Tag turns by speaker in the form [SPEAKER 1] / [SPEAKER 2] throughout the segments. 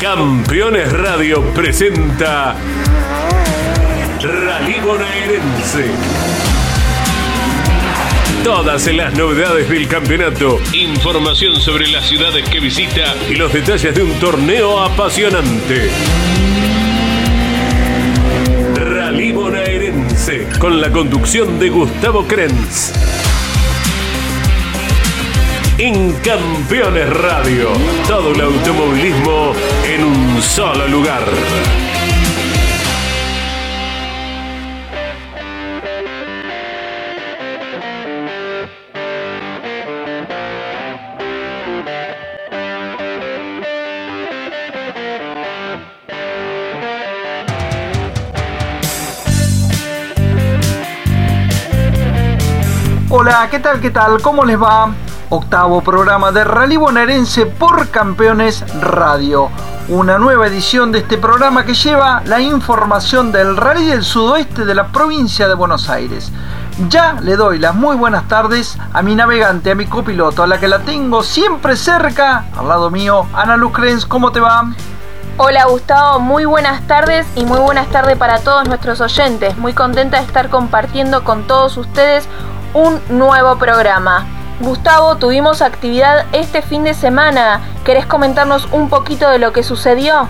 [SPEAKER 1] Campeones Radio presenta Rally Bonaerense. Todas las novedades del campeonato, información sobre las ciudades que visita y los detalles de un torneo apasionante. Rally Bonaerense, con la conducción de Gustavo Krenz. En Campeones Radio, todo el automovilismo en un solo lugar.
[SPEAKER 2] Hola, ¿qué tal? ¿Qué tal? ¿Cómo les va? Octavo programa de Rally Bonaerense por Campeones Radio. Una nueva edición de este programa que lleva la información del Rally del Sudoeste de la provincia de Buenos Aires. Ya le doy las muy buenas tardes a mi navegante, a mi copiloto, a la que la tengo siempre cerca, al lado mío, Ana Luz Krenz, ¿cómo te va?
[SPEAKER 3] Hola Gustavo, muy buenas tardes y muy buenas tardes para todos nuestros oyentes. Muy contenta de estar compartiendo con todos ustedes un nuevo programa. Gustavo, tuvimos actividad este fin de semana. ¿Querés comentarnos un poquito de lo que sucedió?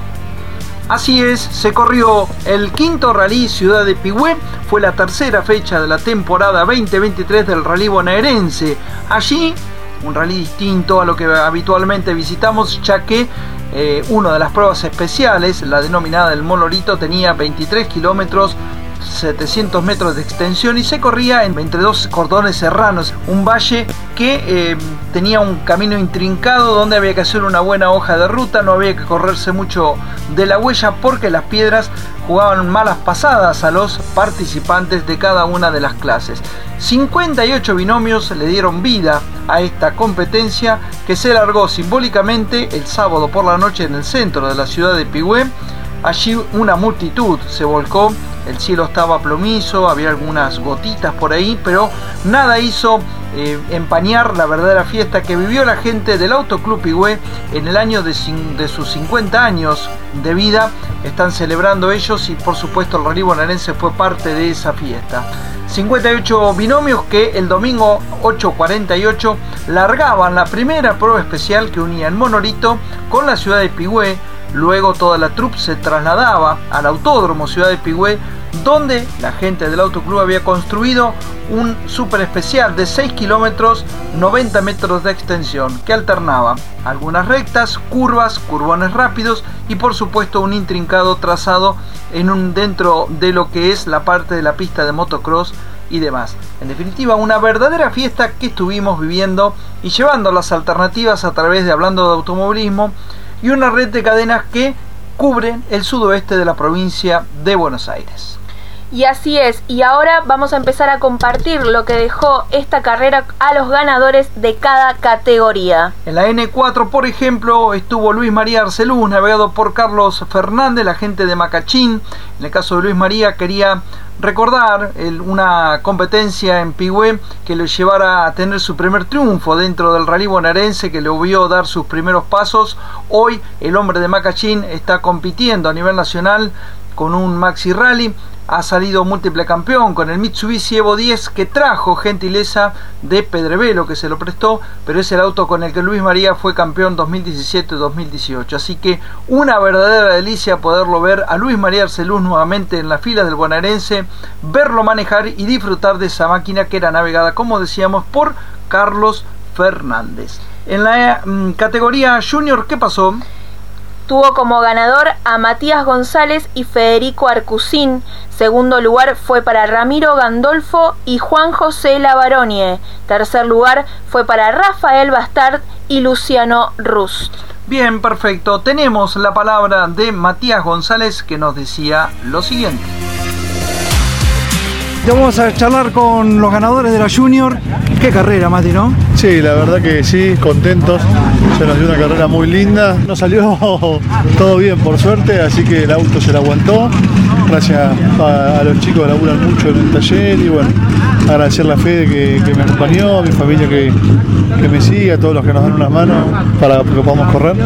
[SPEAKER 2] Así es, se corrió el quinto rally Ciudad de Pigüé, fue la tercera fecha de la temporada 2023 del rally bonaerense. Allí, un rally distinto a lo que habitualmente visitamos, ya que eh, una de las pruebas especiales, la denominada del Molorito, tenía 23 kilómetros 700 metros de extensión y se corría entre dos cordones serranos, un valle que eh, tenía un camino intrincado donde había que hacer una buena hoja de ruta, no había que correrse mucho de la huella porque las piedras jugaban malas pasadas a los participantes de cada una de las clases. 58 binomios le dieron vida a esta competencia que se largó simbólicamente el sábado por la noche en el centro de la ciudad de Pigüé. Allí una multitud se volcó el cielo estaba plomizo, había algunas gotitas por ahí, pero nada hizo eh, empañar la verdadera fiesta que vivió la gente del Autoclub Pigüé en el año de, sus 50 años de vida. Están celebrando ellos y por supuesto el Rally Bonaerense fue parte de esa fiesta. 58 binomios que el domingo 8.48 largaban la primera prueba especial que unía el Monolito con la ciudad de Pigüé. Luego toda la troupe se trasladaba al Autódromo Ciudad de Pigüé donde la gente del autoclub había construido un super especial de 6 kilómetros 90 metros de extensión que alternaba algunas rectas, curvas, curbones rápidos y por supuesto un intrincado trazado en un dentro de lo que es la parte de la pista de motocross y demás. En definitiva, una verdadera fiesta que estuvimos viviendo y llevando las alternativas a través de hablando de automovilismo y una red de cadenas que cubren el sudoeste de la provincia de Buenos Aires.
[SPEAKER 3] Y así es, y ahora vamos a empezar a compartir lo que dejó esta carrera a los ganadores de cada categoría.
[SPEAKER 2] En la N4, por ejemplo, estuvo Luis María Arceluz, navegado por Carlos Fernández, la gente de Macachín. En el caso de Luis María, quería recordar una competencia en Pigüé que le llevara a tener su primer triunfo dentro del rally bonaerense que le vio dar sus primeros pasos. Hoy el hombre de Macachín está compitiendo a nivel nacional con un Maxi Rally ha salido múltiple campeón con el Mitsubishi Evo 10 que trajo gentileza de Pedrevelo que se lo prestó, pero es el auto con el que Luis María fue campeón 2017-2018. Así que una verdadera delicia poderlo ver a Luis María Arceluz nuevamente en la fila del bonaerense, verlo manejar y disfrutar de esa máquina que era navegada, como decíamos, por Carlos Fernández. En la mm, categoría junior, ¿qué pasó?
[SPEAKER 3] Tuvo como ganador a Matías González y Federico Arcusín. Segundo lugar fue para Ramiro Gandolfo y Juan José Lavaronie. Tercer lugar fue para Rafael Bastard y Luciano Rust.
[SPEAKER 2] Bien, perfecto. Tenemos la palabra de Matías González que nos decía lo siguiente.
[SPEAKER 4] Vamos a charlar con los ganadores de la Junior. Qué carrera, Mati, ¿no?
[SPEAKER 5] Sí, la verdad que sí, contentos. Se nos dio una carrera muy linda. Nos salió todo bien, por suerte, así que el auto se la aguantó. Gracias a, los chicos que laburan mucho en el taller y bueno, agradecer la fe que, que me acompañó, a mi familia que, que, me sigue, a todos los que nos dan unas manos para que podamos correr.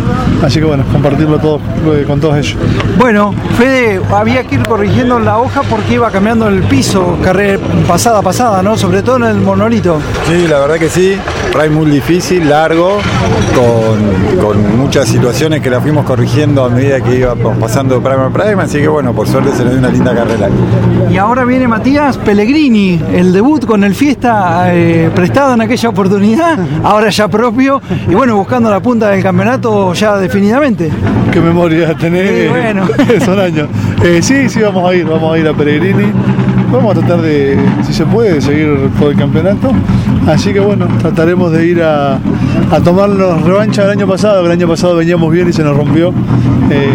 [SPEAKER 5] Así que bueno, compartirlo todo, con todos ellos.
[SPEAKER 4] Bueno, Fede, había que ir corrigiendo la hoja porque iba cambiando el piso, carrera pasada pasada, ¿no? Sobre todo en el monolito.
[SPEAKER 6] Sí, la verdad que sí. Ray muy difícil, largo, con, con, muchas situaciones que la fuimos corrigiendo a medida que íbamos pasando de Prime a Prime, así que bueno, por suerte se nos una linda carrera.
[SPEAKER 4] Y ahora viene Matías Pellegrini, el debut con el Fiesta eh, prestado en aquella oportunidad, ahora ya propio, y bueno, buscando la punta del campeonato ya definitivamente.
[SPEAKER 5] Qué memoria tenés, bueno. son años. Eh, sí, sí, vamos a ir, vamos a ir a Pellegrini. Vamos a tratar de, si se puede, seguir todo el campeonato. Así que bueno, trataremos de ir a, a tomarnos revancha del año pasado. El año pasado veníamos bien y se nos rompió. Eh,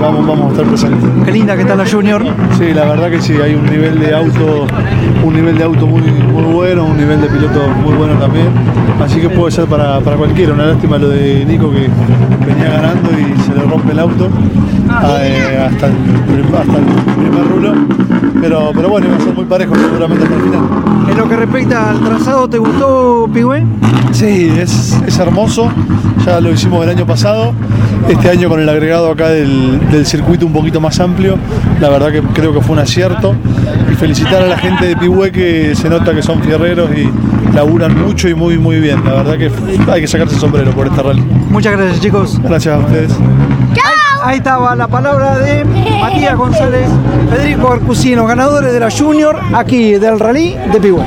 [SPEAKER 5] vamos, vamos a estar presentes.
[SPEAKER 4] Qué linda que está la Junior.
[SPEAKER 5] Sí, la verdad que sí, hay un nivel de auto, un nivel de auto muy, muy bueno, un nivel de piloto muy bueno también. Así que puede ser para, para cualquiera. Una lástima lo de Nico que venía ganando y se le rompe el auto eh, hasta, el, hasta el primer rulo. Pero, pero bueno, son muy parejos seguramente hasta el final.
[SPEAKER 4] En lo que respecta al trazado, ¿te gustó Pigüé?
[SPEAKER 5] Sí, es, es, hermoso. Ya lo hicimos el año pasado. Este año con el agregado acá del, del, circuito un poquito más amplio, la verdad que creo que fue un acierto. Y felicitar a la gente de Pigüé que se nota que son fierreros y laburan mucho y muy muy bien. La verdad que hay que sacarse el sombrero por esta rally.
[SPEAKER 4] Muchas gracias chicos.
[SPEAKER 5] Gracias a ustedes.
[SPEAKER 4] Ahí estaba la palabra de Matías González, Federico Arcusino, ganadores de la Junior aquí del rally de Pigüé.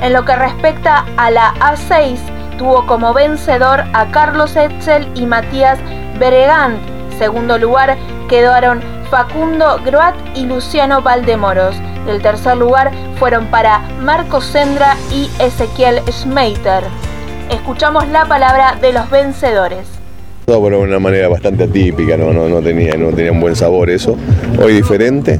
[SPEAKER 3] En lo que respecta a la A6, tuvo como vencedor a Carlos Etzel y Matías Beregant. Segundo lugar quedaron Facundo Groat y Luciano Valdemoros. El tercer lugar fueron para Marco Sendra y Ezequiel Schmeiter. Escuchamos la palabra de los vencedores.
[SPEAKER 7] Bueno, de una manera bastante atípica, no, no, no, tenía, no tenía un buen sabor eso. Hoy diferente.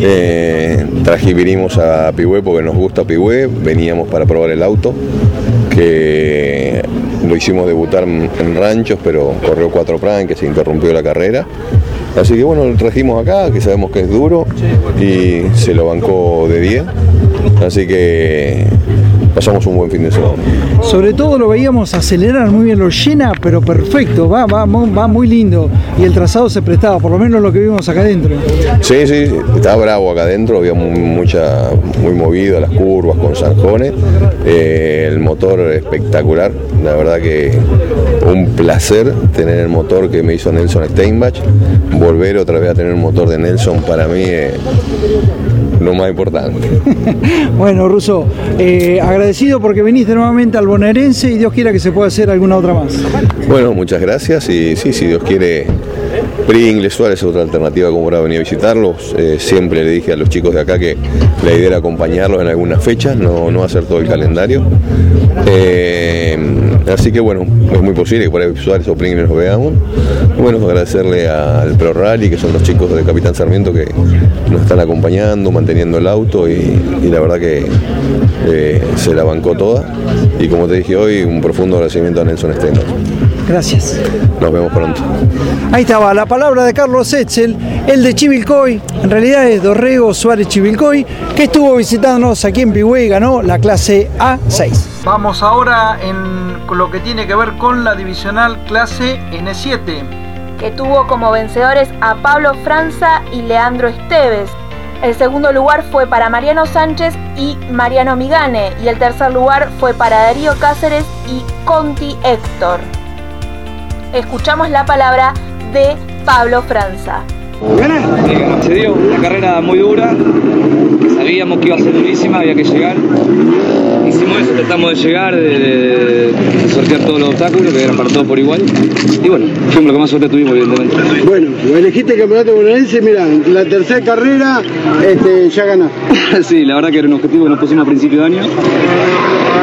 [SPEAKER 7] Eh, trajimos a Pigüé porque nos gusta Pigüé, veníamos para probar el auto, que lo hicimos debutar en ranchos, pero corrió cuatro pran, que se interrumpió la carrera. Así que bueno, lo trajimos acá, que sabemos que es duro, y se lo bancó de 10. Así que pasamos un buen fin de semana.
[SPEAKER 4] Sobre todo lo veíamos acelerar muy bien, lo llena, pero perfecto, va, va, va muy lindo. Y el trazado se prestaba, por lo menos lo que vimos acá adentro.
[SPEAKER 7] Sí, sí, estaba bravo acá adentro, había muy, mucha, muy movido las curvas con zanjones. Eh, el motor espectacular, la verdad que un placer tener el motor que me hizo Nelson Steinbach. Volver otra vez a tener un motor de Nelson para mí es lo más importante.
[SPEAKER 4] bueno, Russo, eh, agradecido porque viniste nuevamente al bonaerense y Dios quiera que se pueda hacer alguna otra más.
[SPEAKER 7] Bueno, muchas gracias y sí, si Dios quiere, Pringles Suárez es otra alternativa como para venir a visitarlos. Eh, siempre le dije a los chicos de acá que la idea era acompañarlos en algunas fechas, no, no hacer todo el calendario. Eh, así que bueno, es muy posible que por ahí Suárez o Pringles nos veamos. Bueno, agradecerle al Pro Rally, que son los chicos de Capitán Sarmiento que nos están acompañando, manteniendo el auto y, la verdad que eh, se la bancó toda. Y como te dije hoy, un profundo agradecimiento a Nelson Esteban.
[SPEAKER 4] Gracias.
[SPEAKER 7] Nos vemos pronto.
[SPEAKER 4] Ahí estaba la palabra de Carlos Etzel, el de Chivilcoy, en realidad es Dorrego Suárez Chivilcoy, que estuvo visitándonos aquí en Pigüey y ganó la clase A6.
[SPEAKER 2] Vamos ahora en lo que tiene que ver con la divisional clase N7.
[SPEAKER 3] Que tuvo como vencedores a Pablo Franza y Leandro Esteves. El segundo lugar fue para Mariano Sánchez y Mariano Migane y el tercer lugar fue para Darío Cáceres y Conti Héctor. Escuchamos la palabra de Pablo Franza.
[SPEAKER 8] Se dio una carrera muy dura, sabíamos que iba a ser durísima, había que llegar. Hicimos eso, tratamos de llegar, de, sortear todos los obstáculos, que eran para todos por igual. Y bueno, fuimos lo que más suerte tuvimos, evidentemente.
[SPEAKER 9] Bueno, elegiste el campeonato bonaerense, mira, la tercera carrera este, ya ganaste.
[SPEAKER 8] sí, la verdad que era un objetivo que nos pusimos a principio de año.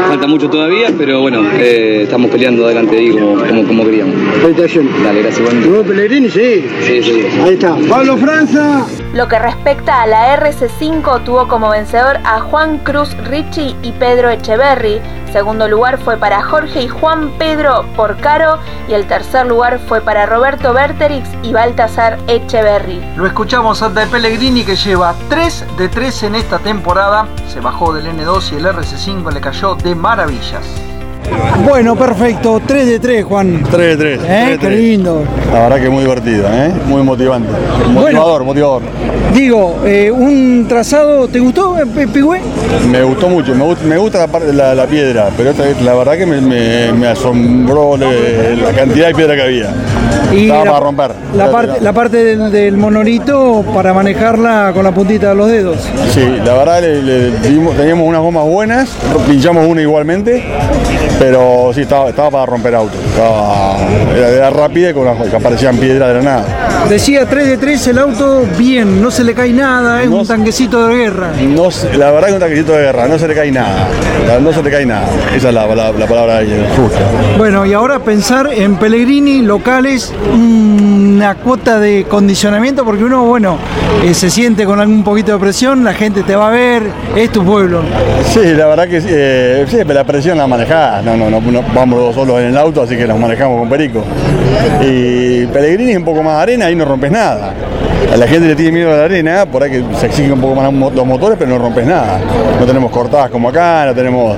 [SPEAKER 8] Falta mucho todavía, pero bueno, eh, estamos peleando adelante ahí como, como, como queríamos.
[SPEAKER 9] Felicitaciones.
[SPEAKER 8] Dale, gracias.
[SPEAKER 9] ¿Nuevo Pellegrini? Sí.
[SPEAKER 8] Sí, sí.
[SPEAKER 9] Ahí está. Pablo Franza.
[SPEAKER 3] Lo que respecta a la RC5 tuvo como vencedor a Juan Cruz Ricci y Pedro Echeverry. Segundo lugar fue para Jorge y Juan Pedro Porcaro y el tercer lugar fue para Roberto Berterix y Baltasar Echeverry.
[SPEAKER 2] Lo escuchamos a De Pellegrini que lleva 3 de 3 en esta temporada. Se bajó del N2 y el RC5 le cayó de maravillas.
[SPEAKER 4] Bueno, perfecto. 3 de 3, Juan.
[SPEAKER 10] 3 de 3.
[SPEAKER 4] ¿Eh? Qué lindo.
[SPEAKER 10] La verdad que muy divertido, ¿eh? muy motivante. Motivador, motivador.
[SPEAKER 4] Digo, eh, ¿un trazado te gustó, eh, Pigüé?
[SPEAKER 10] Me gustó mucho, me, gusta, me gusta la, parte, la, la piedra, pero esta, la verdad que me, me, me asombró le, la cantidad de piedra que había.
[SPEAKER 4] Y
[SPEAKER 10] Estaba
[SPEAKER 4] la,
[SPEAKER 10] para romper.
[SPEAKER 4] La parte, la parte del, del monolito para manejarla con la puntita de los dedos.
[SPEAKER 10] Sí, la verdad le, le dimos- teníamos unas gomas buenas, pinchamos una igualmente, pero sí, estaba, estaba para romper auto. Estaba, era, era rápida y con las que aparecían piedras de la nada.
[SPEAKER 4] Decía 3 de 3 el auto bien, no se le cae nada, es un tanquecito de guerra.
[SPEAKER 10] No, la verdad que un taquecito de guerra, no se le cae nada. No se le cae nada. Esa es la, la- la palabra justa.
[SPEAKER 4] Bueno, y ahora pensar en Pellegrini, locales, una cuota de condicionamiento, porque uno, bueno, eh, se siente con algún poquito de presión, la gente te va a ver, es tu pueblo.
[SPEAKER 10] Sí, la verdad que eh, pero la presión la manejás. No, no, no, vamos los solos en el auto, así que nos manejamos con Perico. Y Pellegrini es un poco más arena y no rompes nada. A la gente le tiene miedo a la arena, por ahí que se exigen un poco más los motores, pero no rompes nada. No tenemos cortadas como acá, no tenemos.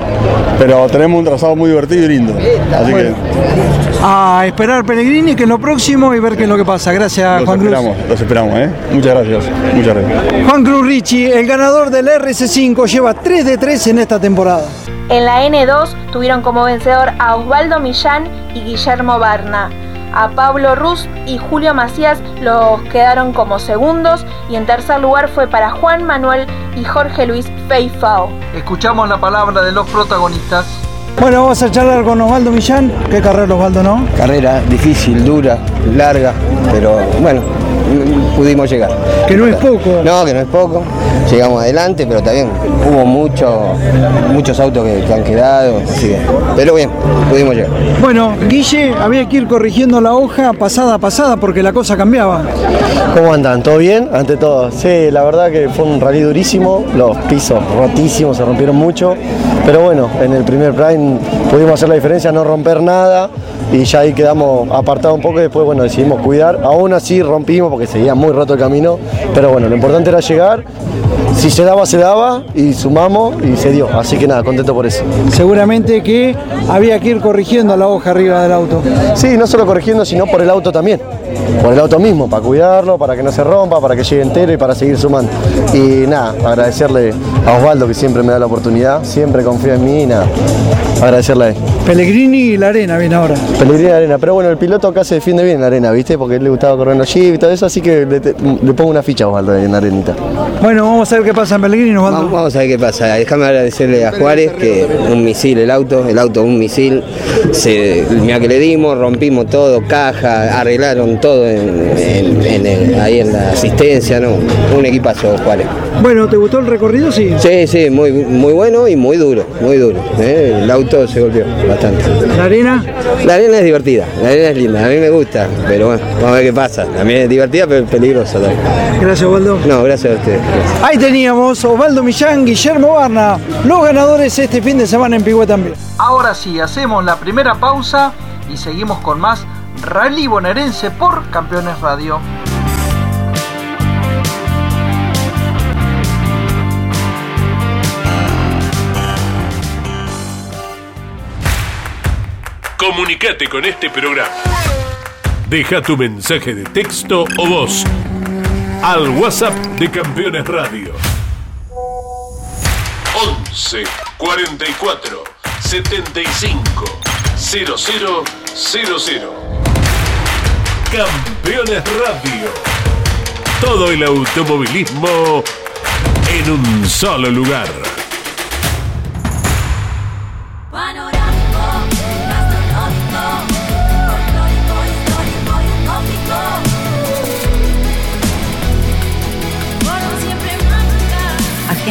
[SPEAKER 10] Pero tenemos un trazado muy divertido y lindo. Así que
[SPEAKER 4] A esperar Pellegrini, que es lo próximo, y ver qué es lo que pasa. Gracias,
[SPEAKER 10] los
[SPEAKER 4] Juan Cruz.
[SPEAKER 10] esperamos, los esperamos, ¿eh? Muchas gracias. Muchas gracias.
[SPEAKER 4] Juan Cruz Ricci, el ganador del RC5, lleva 3 de 3 en esta temporada.
[SPEAKER 3] En la N2 tuvieron como vencedor a Osvaldo Millán y Guillermo Barna. A Pablo Ruz y Julio Macías los quedaron como segundos y en tercer lugar fue para Juan Manuel y Jorge Luis Feifao.
[SPEAKER 2] Escuchamos la palabra de los protagonistas.
[SPEAKER 4] Bueno, vamos a charlar con Osvaldo Millán. Qué carrera, Osvaldo, ¿no?
[SPEAKER 11] Carrera difícil, dura, larga, pero bueno, pudimos llegar.
[SPEAKER 4] Que no es poco.
[SPEAKER 11] No, que no es poco. Llegamos adelante, pero también hubo mucho, muchos autos que, que han quedado, así que, pero bien, pudimos llegar.
[SPEAKER 4] Bueno, Guille, había que ir corrigiendo la hoja pasada a pasada porque la cosa cambiaba.
[SPEAKER 12] ¿Cómo andan? ¿Todo bien? Ante todo, sí, la verdad que fue un rally durísimo, los pisos rotísimos, se rompieron mucho, pero bueno, en el primer prime pudimos hacer la diferencia, no romper nada y ya ahí quedamos apartados un poco y después bueno, decidimos cuidar, aún así rompimos porque seguía muy roto el camino, pero bueno, lo importante era llegar, si se daba, se daba y sumamos y se dio, así que nada, contento por eso.
[SPEAKER 4] Seguramente que había que ir corrigiendo la hoja arriba del auto.
[SPEAKER 12] Sí, no solo corrigiendo, sino por el auto también. Por el auto mismo, para cuidarlo, para que no se rompa, para que llegue entero y para seguir sumando. Y nada, agradecerle a Osvaldo que siempre me da la oportunidad, siempre confía en mí y nada, agradecerle a él.
[SPEAKER 4] Pellegrini y la arena viene ahora.
[SPEAKER 12] Pellegrini en la arena, pero bueno, el piloto acá se defiende bien en la arena, ¿viste? Porque a él le gustaba correr en los jeep y todo eso, así que le, te- le pongo una ficha a Osvaldo en la arenita.
[SPEAKER 4] Bueno, vamos a ver qué pasa en Pellegrini, Osvaldo.
[SPEAKER 11] Vamos, vamos a ver qué pasa. Déjame agradecerle a Juárez que un misil el auto, el auto un misil. Se, mira que le dimos, rompimos todo, caja, arreglaron todo en- en- en el- ahí en la asistencia, ¿no? Un equipazo Juárez.
[SPEAKER 4] Bueno, ¿te gustó el recorrido? Sí.
[SPEAKER 11] Sí, sí, muy, muy bueno y muy duro, muy duro. ¿eh? El auto se golpeó bastante.
[SPEAKER 4] ¿La arena?
[SPEAKER 11] La arena es divertida, la arena es linda, a mí me gusta, pero bueno, vamos a ver qué pasa. También es divertida, pero peligrosa también.
[SPEAKER 4] Gracias, Osvaldo.
[SPEAKER 11] No, gracias a ustedes. gracias.
[SPEAKER 4] Ahí teníamos Osvaldo Millán, Guillermo Barna, los ganadores este fin de semana en Pigüe también.
[SPEAKER 2] Ahora sí, hacemos la primera pausa y seguimos con más Rally Bonaerense por Campeones Radio.
[SPEAKER 1] Comunicate con este programa. Deja tu mensaje de texto o voz al WhatsApp de Campeones Radio. 11 44 75 0000. Campeones Radio. Todo el automovilismo en un solo lugar.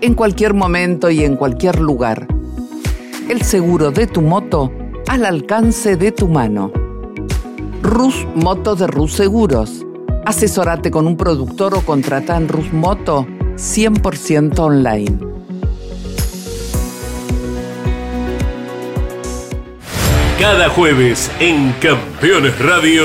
[SPEAKER 13] En cualquier momento y en cualquier lugar. El seguro de tu moto al alcance de tu mano. Rus Moto de Rus Seguros. Asesorate con un productor o contrata en Rus Moto 100% online.
[SPEAKER 1] Cada jueves en Campeones Radio,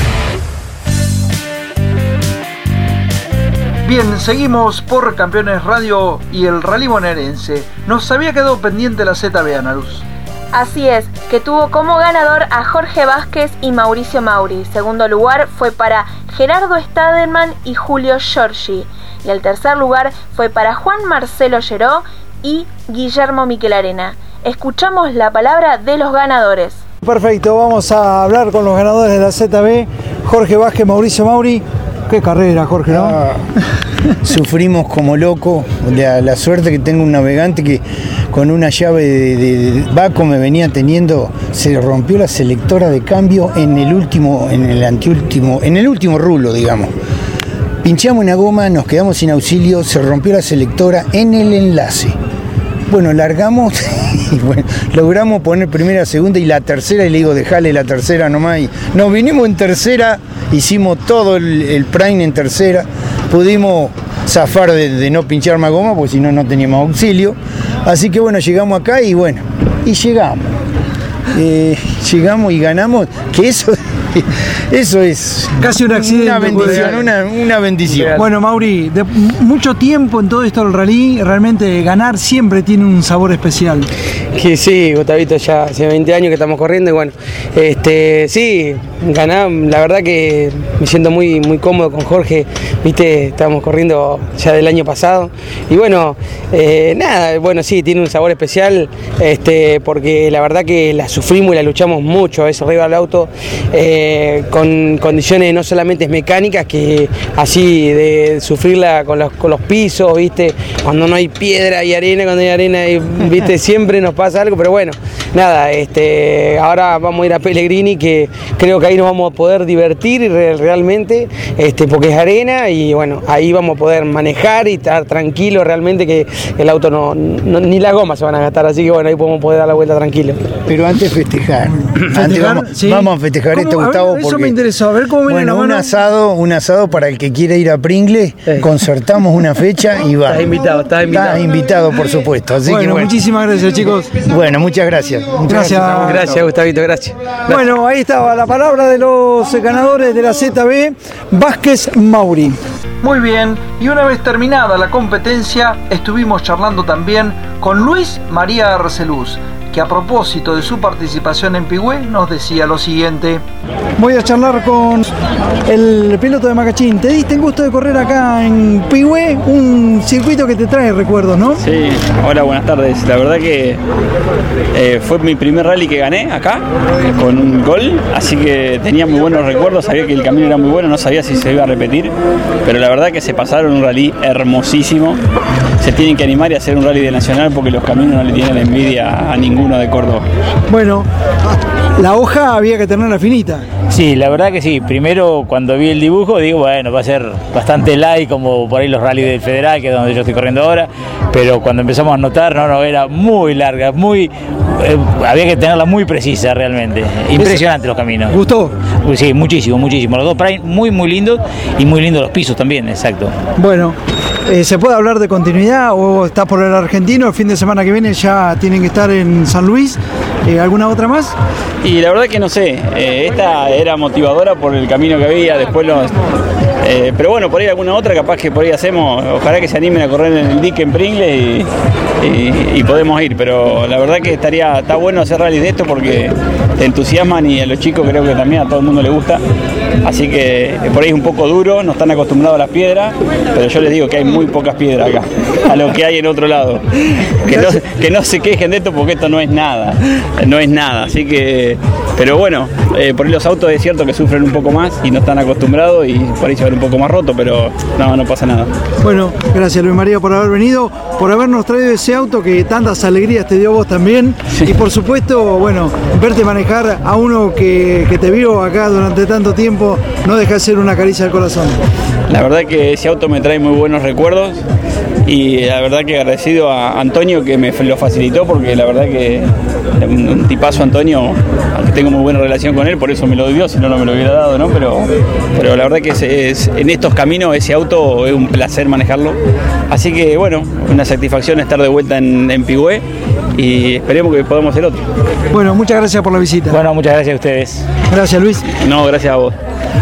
[SPEAKER 2] Bien, seguimos por Campeones Radio y el Rally Bonaerense. Nos había quedado pendiente la ZB Analuz.
[SPEAKER 3] Así es, que tuvo como ganador a Jorge Vázquez y Mauricio Mauri. Segundo lugar fue para Gerardo Stadelman y Julio Giorgi. Y el tercer lugar fue para Juan Marcelo Lleró y Guillermo Miquelarena. Escuchamos la palabra de los ganadores.
[SPEAKER 4] Perfecto, vamos a hablar con los ganadores de la ZB, Jorge Vázquez, Mauricio Mauri. Qué carrera, Jorge.
[SPEAKER 14] Ah, sufrimos como loco. La, la suerte que tengo un navegante que con una llave de, de- me venía teniendo, se rompió la selectora de cambio en el último, en el anteúltimo, en el último rulo, digamos. Pinchamos una goma, nos quedamos sin auxilio, se rompió la selectora en el enlace. Bueno, largamos bueno, logramos poner primera, segunda y la tercera y le digo, dejale la tercera nomás. Y nos vinimos en tercera, hicimos todo el, prime en tercera, pudimos zafar de, de no pinchar más goma porque si no, no teníamos auxilio. Así que bueno, llegamos acá y bueno, y llegamos. Eh, llegamos y ganamos, que eso, eso es
[SPEAKER 4] Casi un accidente.
[SPEAKER 14] Una bendición,
[SPEAKER 4] puede-
[SPEAKER 14] una, una bendición.
[SPEAKER 4] Bueno, Mauri, de mucho tiempo en todo esto del rally, realmente ganar siempre tiene un sabor especial.
[SPEAKER 15] Que sí, Gustavito, ya hace 20 años que estamos corriendo y bueno, este, sí, ganar, la verdad que me siento muy, muy cómodo con Jorge, viste, estábamos corriendo ya del año pasado y bueno, eh, nada, bueno, sí, tiene un sabor especial, este, porque la verdad que la sufrimos y la luchamos mucho a veces arriba del auto, eh, con condiciones no solamente mecánicas, que así de sufrirla con los, con los pisos, viste, cuando no hay piedra y arena, cuando hay arena, y, viste, siempre nos pasa algo, pero bueno, nada, este, ahora vamos a ir a Pellegrini, que creo que ahí nos vamos a poder divertir re- realmente, este, porque es arena y bueno, ahí vamos a poder manejar y estar tranquilos realmente que el auto no, no- ni las gomas se van a gastar, así que bueno, ahí podemos poder dar la vuelta tranquilo.
[SPEAKER 14] Pero antes festejar. Antes vamos,
[SPEAKER 15] Sí.
[SPEAKER 14] vamos a festejar
[SPEAKER 15] ¿Cómo?
[SPEAKER 14] esto,
[SPEAKER 15] A ver,
[SPEAKER 14] Gustavo.
[SPEAKER 15] eso
[SPEAKER 14] porque,
[SPEAKER 15] me
[SPEAKER 4] interesó. A ver cómo viene
[SPEAKER 14] bueno,
[SPEAKER 4] la
[SPEAKER 14] un
[SPEAKER 4] mano.
[SPEAKER 14] asado, un asado para el que quiera ir a Pringle, concertamos una fecha y va.
[SPEAKER 15] Estás invitado, estás invitado.
[SPEAKER 14] Estás invitado, por supuesto. Así
[SPEAKER 4] Bueno,
[SPEAKER 14] que, bueno.
[SPEAKER 4] muchísimas gracias, chicos.
[SPEAKER 14] Bueno, muchas gracias. Muchas
[SPEAKER 4] Gracias.
[SPEAKER 15] Gracias, Gustavito, gracias.
[SPEAKER 4] Bueno, ahí estaba la palabra de los ganadores de la ZB, Vázquez Mauri.
[SPEAKER 2] Muy bien, y una vez terminada la competencia, estuvimos charlando también con Luis María Arceluz, que a propósito de su participación en Pigüé nos decía lo siguiente.
[SPEAKER 4] Voy a charlar con el piloto de Macachín. Te diste el gusto de correr acá en Pigüé, un circuito que te trae recuerdos, ¿no?
[SPEAKER 16] Sí, hola, buenas tardes. La verdad que eh, fue mi primer rally que gané acá, con un gol, así que tenía muy buenos recuerdos, sabía que el camino era muy bueno, no sabía si se iba a repetir, pero la verdad que se pasaron un rally hermosísimo. Se tienen que animar y hacer un rally de nacional porque los caminos no le tienen envidia a ninguno de Córdoba.
[SPEAKER 4] Bueno, la hoja había que tenerla finita.
[SPEAKER 17] Sí, la verdad que sí. Primero, cuando vi el dibujo, digo, bueno, va a ser bastante light, como por ahí los rallies del Federal, que es donde yo estoy corriendo ahora. Pero cuando empezamos a notar, no, no, era muy larga, muy. eh, había que tenerla muy precisa realmente. Impresionante los caminos.
[SPEAKER 4] ¿Gustó?
[SPEAKER 17] Sí, muchísimo, muchísimo. Los dos Prime muy, muy lindos y muy lindos los pisos también, exacto.
[SPEAKER 4] Bueno, eh, ¿se puede hablar de continuidad o está por el argentino? El fin de semana que viene ya tienen que estar en San Luis. Eh, ¿Alguna otra más?
[SPEAKER 16] Y la verdad que no sé, eh, esta era motivadora por el camino que había, después los... pero bueno, por ahí alguna otra capaz que por ahí hacemos, ojalá que se animen a correr en el dique en Pringle y podemos ir, pero la verdad que estaría, está bueno hacer rally de esto porque te entusiasman y a los chicos creo que también a todo el mundo le gusta, así que eh, por ahí es un poco duro, no están acostumbrados a las piedras, pero yo les digo que hay muy pocas piedras acá, a lo que hay en otro lado, que no, que no se quejen de esto porque esto no es nada, no es nada, así que, pero bueno, eh, por ahí los autos es cierto que sufren un poco más y no están acostumbrados y por ahí se ven un poco más roto, pero no, no pasa nada.
[SPEAKER 4] Bueno, gracias Luis María por haber venido, por habernos traído ese auto que tantas alegrías te dio vos también. Y por supuesto, bueno, verte manejar a uno que, que te vio acá durante tanto tiempo no deja de ser una caricia al corazón.
[SPEAKER 16] La verdad que ese auto me trae muy buenos recuerdos y la verdad que agradecido a Antonio que me lo facilitó porque la verdad que un, tipazo Antonio, aunque tengo muy buena relación con él, por eso me lo dio, si no no me lo hubiera dado, ¿no? Pero, pero la verdad que en estos caminos ese auto es un placer manejarlo. Así que bueno, una satisfacción estar de vuelta en, en Pigüé y esperemos que podamos hacer otro.
[SPEAKER 4] Bueno, muchas gracias por la visita.
[SPEAKER 17] Bueno, muchas gracias a ustedes.
[SPEAKER 4] Gracias Luis.
[SPEAKER 16] No, gracias a vos.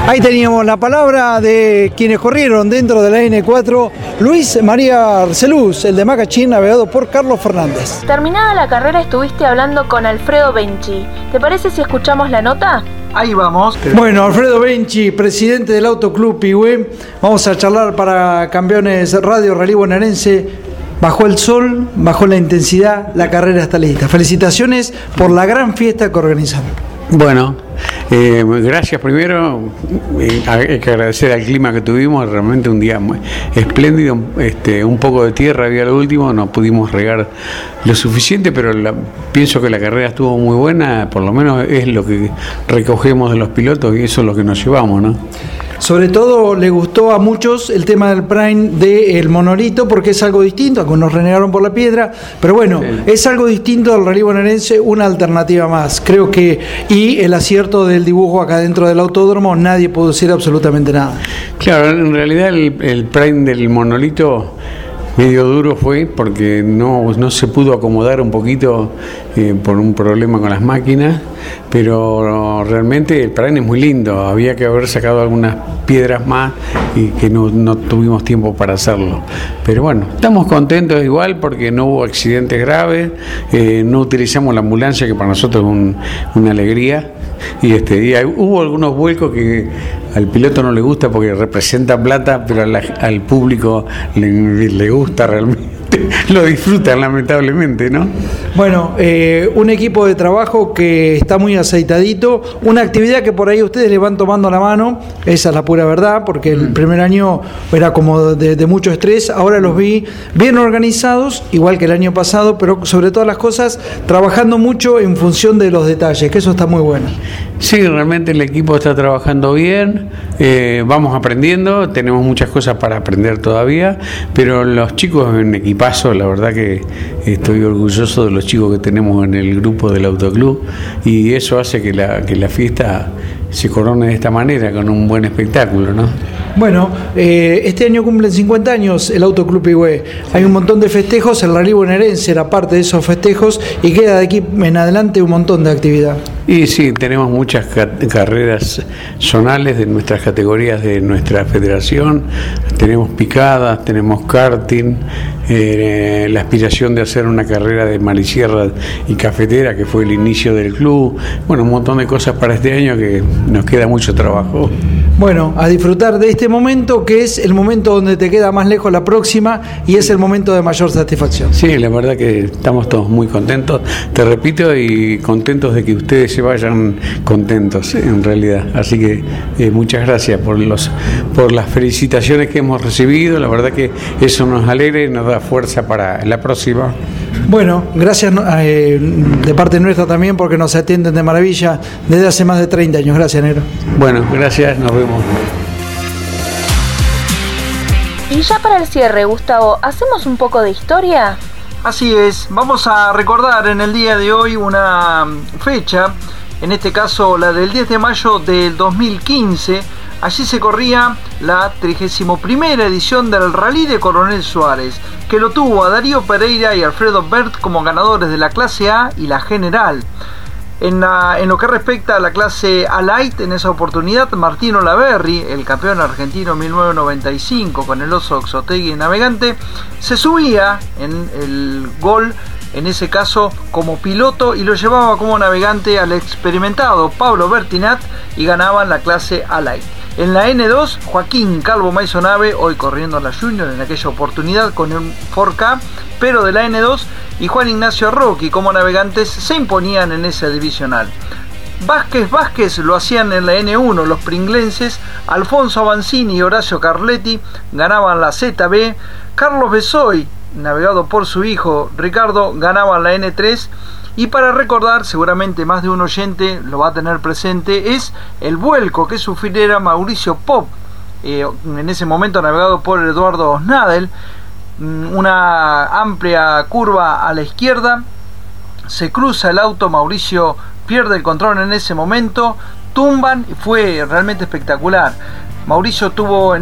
[SPEAKER 4] Ahí teníamos la palabra de quienes corrieron dentro de la N4, Luis María Arceluz, el de Macachín, navegado por Carlos Fernández.
[SPEAKER 3] Terminada la carrera estuviste hablando con Alfredo Benchi. ¿Te parece si escuchamos la nota?
[SPEAKER 2] Ahí vamos.
[SPEAKER 4] Bueno, Alfredo Benchi, presidente del Autoclub Pigüé, vamos a charlar para Campeones Radio Rally Bonaerense. Bajó el sol, bajó la intensidad, la carrera está lista. Felicitaciones por la gran fiesta que organizaron.
[SPEAKER 18] Bueno, eh, gracias primero. Eh, hay que agradecer al clima que tuvimos, realmente un día muy espléndido. Este, un poco de tierra había lo último, no pudimos regar lo suficiente, pero la- pienso que la carrera estuvo muy buena, por lo menos es lo que recogemos de los pilotos y eso es lo que nos llevamos, ¿no?
[SPEAKER 4] Sobre todo le gustó a muchos el tema del Prime del monolito porque es algo distinto, algunos renegaron por la piedra, pero bueno, es algo distinto del rally bonaerense, una alternativa más. Creo que, y el acierto del dibujo acá dentro del autódromo, nadie pudo decir absolutamente nada.
[SPEAKER 18] Claro, en realidad el, el prime del monolito medio duro fue porque no, no se pudo acomodar un poquito eh, por un problema con las máquinas, pero realmente el prime es muy lindo, había que haber sacado algunas piedras más y que no, no tuvimos tiempo para hacerlo. Pero bueno, estamos contentos igual porque no hubo accidentes graves, eh, no utilizamos la ambulancia que para nosotros es un- una alegría. Y este día hubo algunos vuelcos que al piloto no le gusta porque representa plata, pero al público le, le gusta realmente. Lo disfrutan lamentablemente, ¿no?
[SPEAKER 4] Bueno, eh, un equipo de trabajo que está muy aceitadito, una actividad que por ahí ustedes le van tomando la mano, esa es la pura verdad, porque el primer año era como de, de mucho estrés, ahora los vi bien organizados, igual que el año pasado, pero sobre todas las cosas trabajando mucho en función de los detalles, que eso está muy bueno.
[SPEAKER 18] Sí, realmente el equipo está trabajando bien, eh, vamos aprendiendo, tenemos muchas cosas para aprender todavía, pero los chicos en equipazo, la verdad que estoy orgulloso de los chicos que tenemos en el grupo del autoclub y eso hace que la, que la fiesta se corone de esta manera, con un buen espectáculo, ¿no?
[SPEAKER 4] Bueno, eh, este año cumplen 50 años el Autoclub Pigüé. Hay un montón de festejos, el Rally Bonaerense era parte de esos festejos y queda de aquí en adelante un montón de actividad.
[SPEAKER 18] Y sí, tenemos muchas ca- carreras zonales de nuestras categorías de nuestra federación. Tenemos picadas, tenemos karting, eh, la aspiración de hacer una carrera de marisierra y cafetera, que fue el inicio del club. Bueno, un montón de cosas para este año que nos queda mucho trabajo.
[SPEAKER 4] Bueno, a disfrutar de este momento que es el momento donde te queda más lejos la próxima y es el momento de mayor satisfacción.
[SPEAKER 18] Sí, la verdad que estamos todos muy contentos, te repito, y contentos de que ustedes se vayan contentos en realidad. Así que eh, muchas gracias por los por las felicitaciones que hemos recibido, la verdad que eso nos alegra y nos da fuerza para la próxima.
[SPEAKER 4] Bueno, gracias eh, de parte nuestra también porque nos atienden de maravilla desde hace más de 30 años. Gracias, Nero.
[SPEAKER 18] Bueno, gracias, nos vemos.
[SPEAKER 3] Y ya para el cierre, Gustavo, ¿hacemos un poco de historia?
[SPEAKER 2] Así es, vamos a recordar en el día de hoy una fecha, en este caso la del 10 de mayo del 2015. Allí se corría la 31 edición del Rally de Coronel Suárez, que lo tuvo a Darío Pereira y Alfredo Bert como ganadores de la clase A y la general. En, lo que respecta a la clase Light, en esa oportunidad, Martino Laverri, el campeón argentino 1995 con el oso Oxotegui navegante, se subía en el gol, en ese caso como piloto, y lo llevaba como navegante al experimentado Pablo Bertinat y ganaban la clase A Light. En la N2, Joaquín Calvo Maisonave, hoy corriendo en la Junior en aquella oportunidad con un 4K, pero de la N2, y Juan Ignacio Rocky como navegantes se imponían en esa divisional. Vázquez Vázquez lo hacían en la N1 los pringlenses, Alfonso Avancini y Horacio Carletti ganaban la ZB, Carlos Besoy, navegado por su hijo Ricardo, ganaban la N3 y para recordar, seguramente más de un oyente lo va a tener presente, es el vuelco que sufriera Mauricio Pop, eh, en ese momento navegado por Eduardo Osnadel, mm, una amplia curva a la izquierda, se cruza el auto, Mauricio pierde el control en ese momento, tumban y fue realmente espectacular. Mauricio tuvo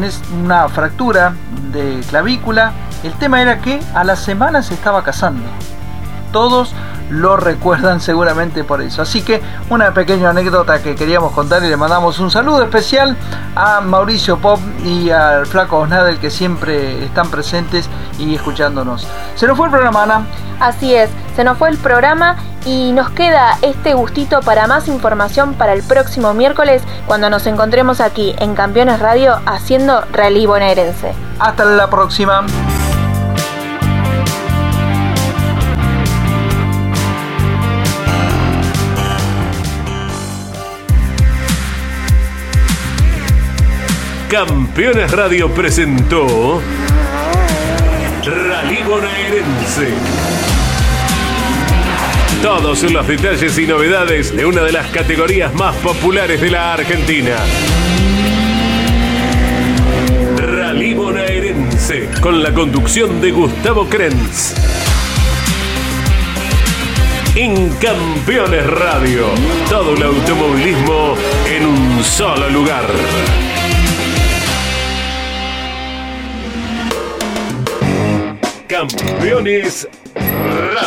[SPEAKER 2] una fractura de clavícula, el tema era que a la semana se estaba casando. Todos lo recuerdan seguramente por eso. Así que una pequeña anécdota que queríamos contar y le mandamos un saludo especial a Mauricio Pop y al Flaco Osnadel que siempre están presentes y escuchándonos. Se nos fue el programa, Ana.
[SPEAKER 3] Así es, se nos fue el programa y nos queda este gustito para más información para el próximo miércoles cuando nos encontremos aquí en Campeones Radio haciendo Rally Bonaerense.
[SPEAKER 2] Hasta la próxima.
[SPEAKER 1] Campeones Radio presentó Rally Bonaerense. Todos los detalles y novedades de una de las categorías más populares de la Argentina. Rally Bonaerense, con la conducción de Gustavo Krenz. En Campeones Radio, todo el automovilismo en un solo lugar. Campeones Radio.